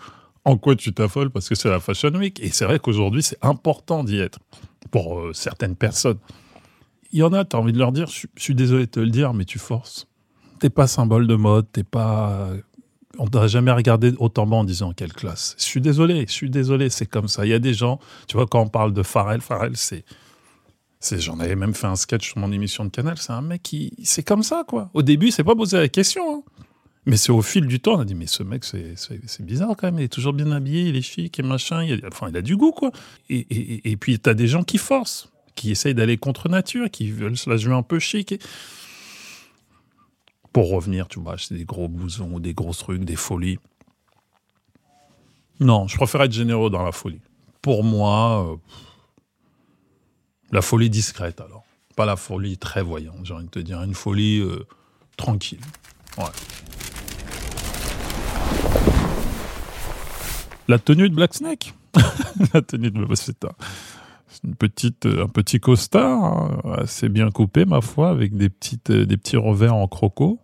en quoi tu t'affoles parce que c'est la Fashion Week. Et c'est vrai qu'aujourd'hui, c'est important d'y être pour euh, certaines personnes. Il y en a, tu as envie de leur dire, je suis désolé de te le dire, mais tu forces. T'es pas symbole de mode, t'es pas on n'a jamais regardé autant bas en disant quelle classe. Je suis désolé, je suis désolé, c'est comme ça. Il y a des gens, tu vois, quand on parle de Pharrell, Pharrell, c'est. J'en avais même fait un sketch sur mon émission de canal. C'est un mec qui. C'est comme ça, quoi. Au début, c'est pas posé la question. Hein. Mais c'est au fil du temps, on a dit, mais ce mec, c'est bizarre quand même. Il est toujours bien habillé, il est chic et machin. Il a, enfin, il a du goût, quoi. Et, et, et puis, tu as des gens qui forcent, qui essayent d'aller contre nature, qui veulent se la jouer un peu chic. Pour revenir, tu vois, acheter des gros blousons, des gros trucs, des folies. Non, je préfère être généreux dans la folie. Pour moi, euh, la folie discrète alors. Pas la folie très voyante, j'ai envie de te dire. Une folie euh, tranquille. Ouais. La tenue de Black Snake. la tenue de une petite, un petit costard hein, assez bien coupé, ma foi, avec des, petites, des petits revers en croco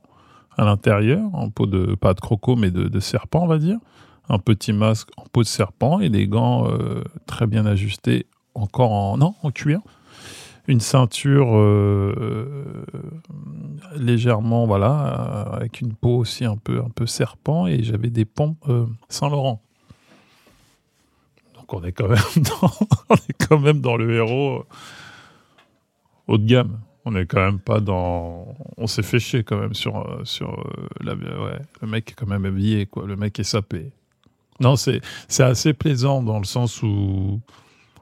à l'intérieur, en peau de, pas de croco, mais de, serpent, on va dire. Un petit masque en peau de serpent et des gants euh, très bien ajustés, encore en, en cuir. Une ceinture euh, légèrement, voilà, avec une peau aussi un peu, un peu serpent et j'avais des pompes euh, Saint-Laurent. Donc on est quand même dans, on est quand même dans le héros haut de gamme on est quand même pas dans. On s'est fait chier quand même sur, sur euh. Ouais, le mec est quand même habillé, quoi. Le mec est sapé. Non, c'est, c'est assez plaisant dans le sens où.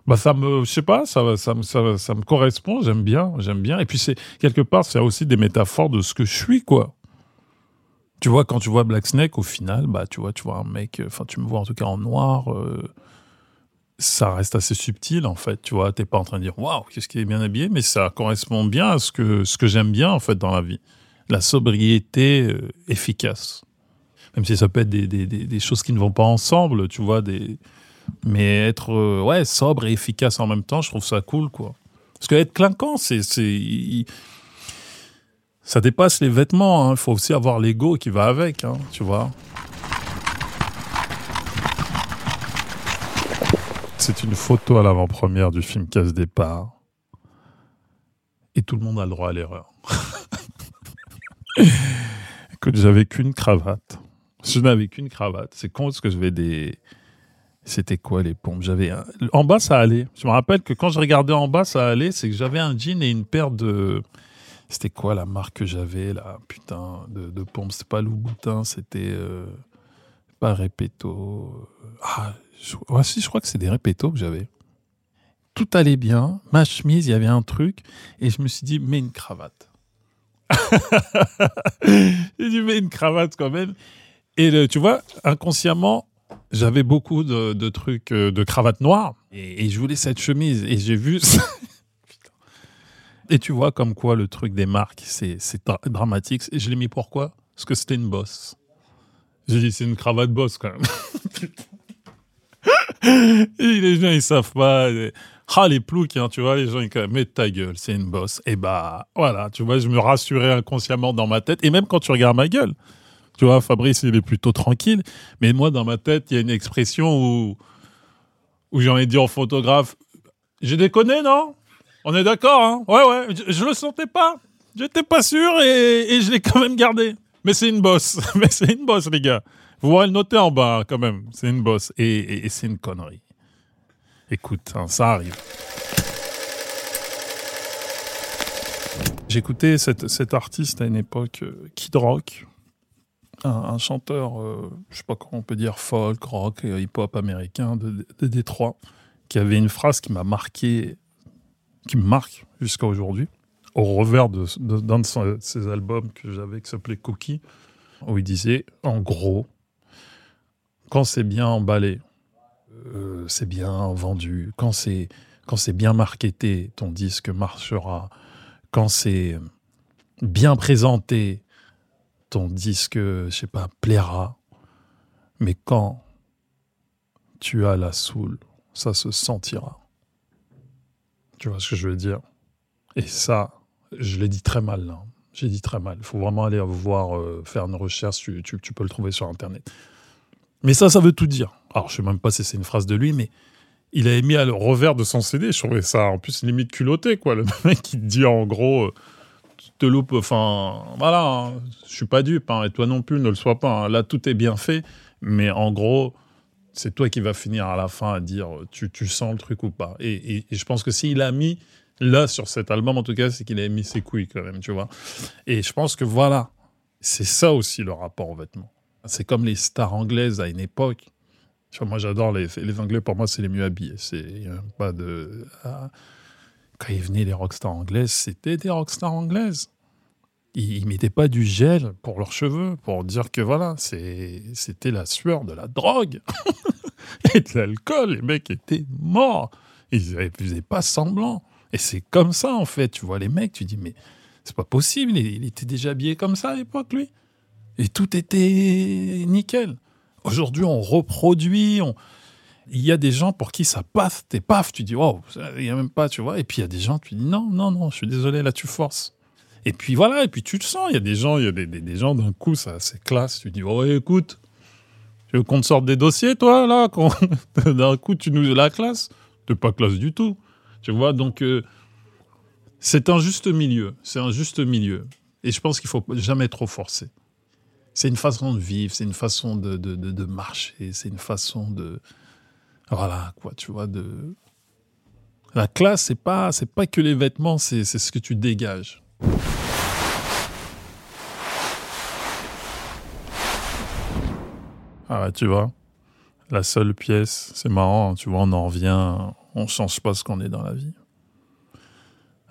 Bah, ça me. Je sais pas, ça, ça, ça, ça me correspond, j'aime bien, j'aime bien. Et puis, c'est quelque part, c'est aussi des métaphores de ce que je suis, quoi. Tu vois, quand tu vois Black Snake, au final, bah, tu vois, tu vois un mec, enfin, tu me vois en tout cas en noir, euh, ça reste assez subtil, en fait. Tu vois, t'es pas en train de dire, waouh, qu'est-ce qu'il est bien habillé, mais ça correspond bien à ce que, ce que j'aime bien, en fait, dans la vie. La sobriété euh, efficace. Même si ça peut être des, des, des, choses qui ne vont pas ensemble, tu vois, mais être, euh, ouais, sobre et efficace en même temps, je trouve ça cool, quoi. Parce que être clinquant, c'est, c'est, ça dépasse les vêtements. Il hein. faut aussi avoir l'ego qui va avec, hein, tu vois. C'est une photo à l'avant-première du film Casse Départ. Et tout le monde a le droit à l'erreur. Écoute, j'avais qu'une cravate. Je n'avais qu'une cravate. C'est con parce que j'avais des. C'était quoi les pompes? J'avais en bas ça allait. Je me rappelle que quand je regardais en bas ça allait, c'est que j'avais un jean et une paire de c'était quoi la marque que j'avais là? Putain, de, de pompe. C'était pas Louboutin, c'était euh, pas Repetto. Ah, je, si, je crois que c'est des Repetto que j'avais. Tout allait bien. Ma chemise, il y avait un truc. Et je me suis dit, mets une cravate. J'ai dit, mets une cravate quand même. Et tu vois, inconsciemment, j'avais beaucoup de, trucs, euh, de cravates noires. Et, et, je voulais cette chemise. Et j'ai vu. Et tu vois comme quoi le truc des marques, c'est dramatique. Et je l'ai mis pourquoi? Parce que c'était une bosse. J'ai dit, c'est une cravate bosse quand même. et les gens, ils savent pas. Ah, les ploucs, hein, tu vois, les gens, ils disent, mais ta gueule, c'est une bosse. Et bah, voilà, tu vois, je me rassurais inconsciemment dans ma tête. Et même quand tu regardes ma gueule, tu vois, Fabrice, il est plutôt tranquille. Mais moi, dans ma tête, il y a une expression où, où j'ai envie de dire au photographe, j'ai déconné, non? On est d'accord, hein? Ouais, ouais. Je, je, le sentais pas. J'étais pas sûr et, je l'ai quand même gardé. Mais c'est une bosse. Mais c'est une bosse, les gars. Vous pourrez le noter en bas, quand même. C'est une bosse. Et, c'est une connerie. Écoute, hein, ça arrive. J'écoutais cet, artiste à une époque, euh, Kid Rock, un, chanteur, euh, je sais pas comment on peut dire, folk, rock, euh, hip-hop américain de, de Détroit, qui avait une phrase qui m'a marqué qui me marque jusqu'à aujourd'hui. Au revers d'un de, de, ses albums que j'avais qui s'appelait Cookie, où il disait, en gros, quand c'est bien emballé, euh, c'est bien vendu, quand c'est quand c'est bien marketé, ton disque marchera, quand c'est bien présenté, ton disque, je sais pas, plaira. Mais quand tu as la soul, ça se sentira. Tu vois ce que je veux dire? Et ça, je l'ai dit très mal. Là. J'ai dit très mal. Il faut vraiment aller voir, euh, faire une recherche. Tu, tu, peux le trouver sur Internet. Mais ça, ça veut tout dire. Alors, je sais même pas si c'est une phrase de lui, mais il a mis à le revers de son CD. Je trouvais ça, en plus, limite culotté, quoi. Le mec qui dit, en gros, euh, tu te loupes. Enfin, voilà, hein, je suis pas dupe, hein, et toi non plus, ne le sois pas. Hein. Là, tout est bien fait. Mais en gros, c'est toi qui vas finir à la fin à dire tu, tu sens le truc ou pas. Et, je pense que s'il a mis là sur cet album, en tout cas, c'est qu'il a mis ses couilles quand même, tu vois. Et je pense que voilà, c'est ça aussi le rapport aux vêtements. C'est comme les stars anglaises à une époque. moi, j'adore les, Anglais. Pour moi, c'est les mieux habillés. C'est pas de. Ah, quand ils venaient les rockstars anglaises, c'était des rockstars anglaises ils, mettaient pas du gel pour leurs cheveux, pour dire que voilà, c'était la sueur de la drogue et de l'alcool. Les mecs étaient morts. Ils ne faisaient pas semblant. Et c'est comme ça, en fait. Tu vois les mecs, tu dis, mais c'est pas possible. Il, était déjà habillé comme ça à l'époque, lui. Et tout était nickel. Aujourd'hui, on reproduit. Il y a des gens pour qui ça passe, t'es paf, tu dis, wow, il n'y a même pas, tu vois. Et puis il y a des gens, tu dis, non, non, non, je suis désolé, là, tu forces. Et puis voilà, et puis tu le sens, il y a des gens, il y a des, gens d'un coup, ça c'est classe. Tu dis, oh écoute, tu veux qu'on te sorte des dossiers, toi, là D'un coup, tu nous la classe T'es pas classe du tout. Tu vois, donc euh, c'est un juste milieu. C'est un juste milieu. Et je pense qu'il faut jamais trop forcer. C'est une façon de vivre, c'est une façon de, de, de, marcher, c'est une façon de. Voilà, quoi, tu vois, de. La classe, c'est pas, c'est pas que les vêtements, c'est ce que tu dégages. Ah, tu vois, la seule pièce, c'est marrant, tu vois, on en revient, on change pas ce qu'on est dans la vie.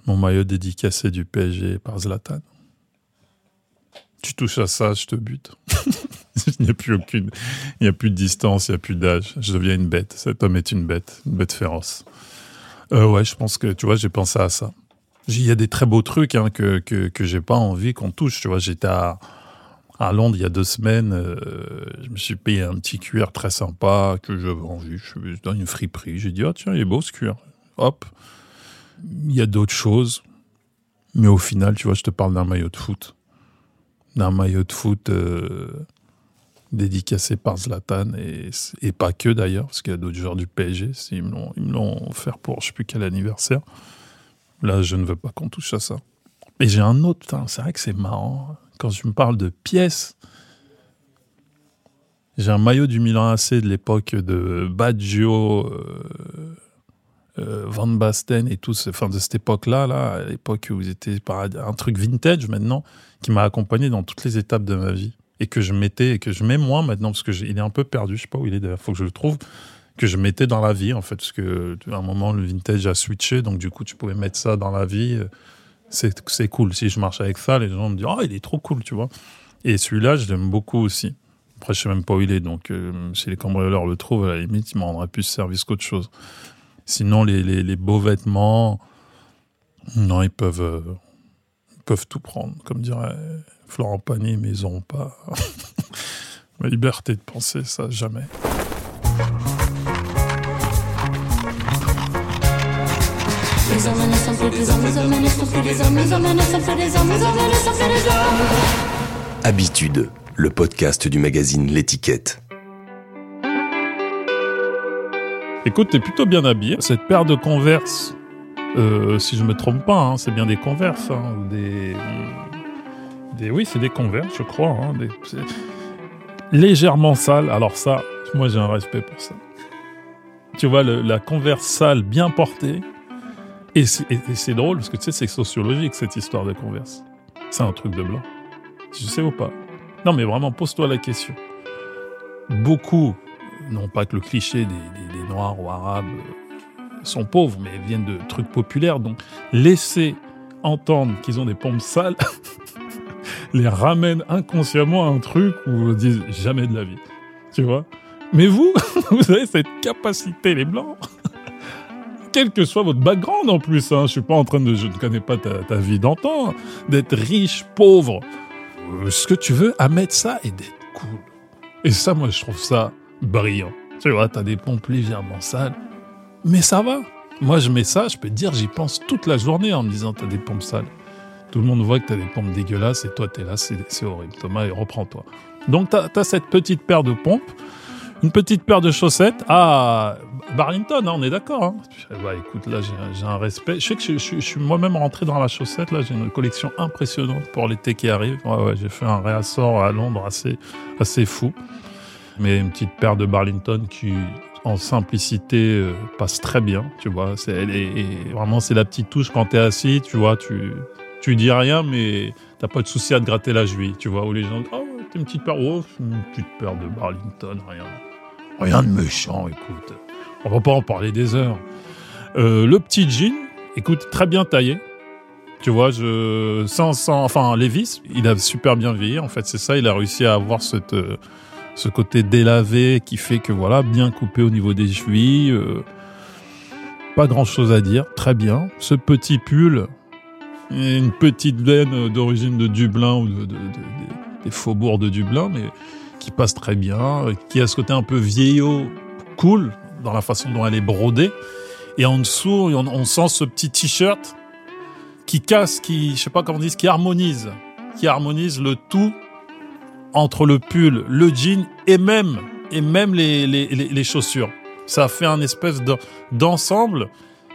Mon maillot dédicacé du PSG par Zlatan. Tu touches à ça, je te bute. il n'y a plus aucune, il n'y a plus de distance, il n'y a plus d'âge. Je deviens une bête. Cet homme est une bête, une bête féroce. Euh, ouais, je pense que, tu vois, j'ai pensé à ça. Il y a des très beaux trucs hein, que, que, que j'ai pas envie qu'on touche. Tu vois, j'étais à, à Londres il y a deux semaines. Euh, je me suis payé un petit cuir très sympa que j'avais envie. Je suis dans une friperie. J'ai dit, oh tiens, il est beau ce cuir. Hop. Il y a d'autres choses. Mais au final, tu vois, je te parle d'un maillot de foot. D'un maillot de foot euh, dédicacé par Zlatan et, et pas que d'ailleurs, parce qu'il y a d'autres joueurs du PSG. Ils me l'ont offert pour je sais plus quel anniversaire. Là, je ne veux pas qu'on touche à ça. Et j'ai un autre, c'est vrai que c'est marrant. Quand je me parle de pièces, j'ai un maillot du Milan AC de l'époque de Baggio, euh, Van Basten et tout, enfin de cette époque-là, là, à l'époque où j'étais un truc vintage maintenant, qui m'a accompagné dans toutes les étapes de ma vie et que je mettais et que je mets moins maintenant parce que il est un peu perdu, je sais pas où il est d'ailleurs, faut que je le trouve que je mettais dans la vie en fait parce que à un moment le vintage a switché donc du coup tu pouvais mettre ça dans la vie c'est cool. Si je marche avec ça les gens me disent oh il est trop cool tu vois. Et celui-là je l'aime beaucoup aussi. Après je sais même pas où il est donc euh, si les cambrioleurs le trouvent à la limite il m'en rendrait plus service qu'autre chose sinon les, les, les, beaux vêtements non ils peuvent euh, peuvent tout prendre comme dirait Florent Pagny mais ils n'auront pas la liberté de penser ça jamais Habitude, le podcast du magazine L'étiquette. Écoute, t'es plutôt bien habillé. Cette paire de converses, euh, si je me trompe pas, hein, c'est bien des converses, hein, des, des, oui, c'est des converses, je crois. Hein, légèrement sales. Alors ça, moi j'ai un respect pour ça. Tu vois, la converse sale bien portée, et c'est drôle parce que tu sais, c'est sociologique cette histoire de converse. C'est un truc de blanc. Je sais ou pas? Non, mais vraiment, pose-toi la question. Beaucoup, non pas que le cliché des Ou Arabes euh, sont pauvres, mais viennent de trucs populaires. Donc, laisser entendre qu'ils ont des pompes sales les ramène inconsciemment à un truc où on dit jamais de la vie. Tu vois? Mais vous, vous avez cette capacité, les Blancs, quel que soit votre background en plus. Hein. Je suis pas en train de, je ne connais pas ta, vie d'antan, d'être riche, pauvre, euh, ce que tu veux, à mettre ça et d'être cool. Et ça, moi, je trouve ça brillant. Tu vois, t'as des pompes légèrement sales, mais ça va. Moi, je mets ça, je peux te dire, j'y pense toute la journée en me disant, t'as des pompes sales. Tout le monde voit que t'as des pompes dégueulasses et toi, t'es là, c'est horrible. Thomas, reprends-toi. Donc, t'as as cette petite paire de pompes une petite paire de chaussettes. Ah, Barrington, hein, on est d'accord. Hein. Bah, écoute, là, j'ai un respect. Je sais que je, suis moi-même rentré dans la chaussette. Là, j'ai une collection impressionnante pour l'été qui arrive. Ouais, j'ai fait un réassort à Londres assez, assez fou. Mais une petite paire de Barlington qui, en simplicité, euh, passe très bien. Tu vois, c'est vraiment c'est la petite touche quand t'es assis. Tu vois, tu tu dis rien, mais t'as pas de souci à te gratter la cheville. Tu vois, où les gens, oh, t'es une petite paire, oh, une petite paire de Barlington, rien. Rien de méchant, écoute. On va pas en parler des heures. Euh, le petit jean, écoute, très bien taillé. Tu vois, je, sans, sans, enfin, Levis, il a super bien vieilli. En fait, c'est ça. Il a réussi à avoir cette, euh, ce côté délavé qui fait que voilà, bien coupé au niveau des chevilles. Euh, pas grand chose à dire. Très bien. Ce petit pull, une petite laine d'origine de Dublin ou de, de, des faubourgs de Dublin, mais qui passe très bien, qui a ce côté un peu vieillot, cool, dans la façon dont elle est brodée. Et en dessous, on, sent ce petit t-shirt qui casse, qui, je sais pas comment on dit, qui harmonise, qui harmonise le tout entre le pull, le jean et même, et même les, les, les chaussures. Ça fait un espèce d'ensemble.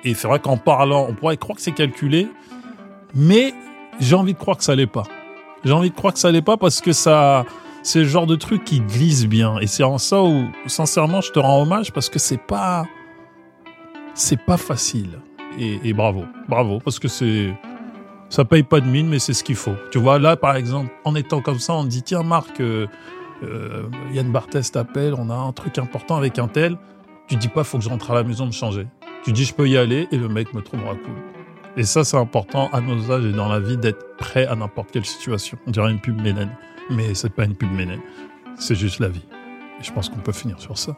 Et c'est vrai qu'en parlant, on pourrait croire que c'est calculé, mais j'ai envie de croire que ça l'est pas. J'ai envie de croire que ça l'est pas parce que ça, c'est le genre de truc qui glisse bien. Et c'est en ça où, sincèrement, je te rends hommage parce que c'est pas, c'est pas facile. Et, bravo, bravo, parce que c'est, ça paye pas de mine, mais c'est ce qu'il faut. Tu vois, là, par exemple, en étant comme ça, on dit, tiens, Marc, euh, euh, Yann Barthès t'appelle, on a un truc important avec un tel. Tu dis pas, faut que je rentre à la maison me changer. Tu dis, je peux y aller, et le mec me trouvera cool. Et ça, c'est important à nos âges et dans la vie d'être prêt à n'importe quelle situation. On dirait une pub Mélène, mais c'est pas une pub Mélène. C'est juste la vie. Et je pense qu'on peut finir sur ça.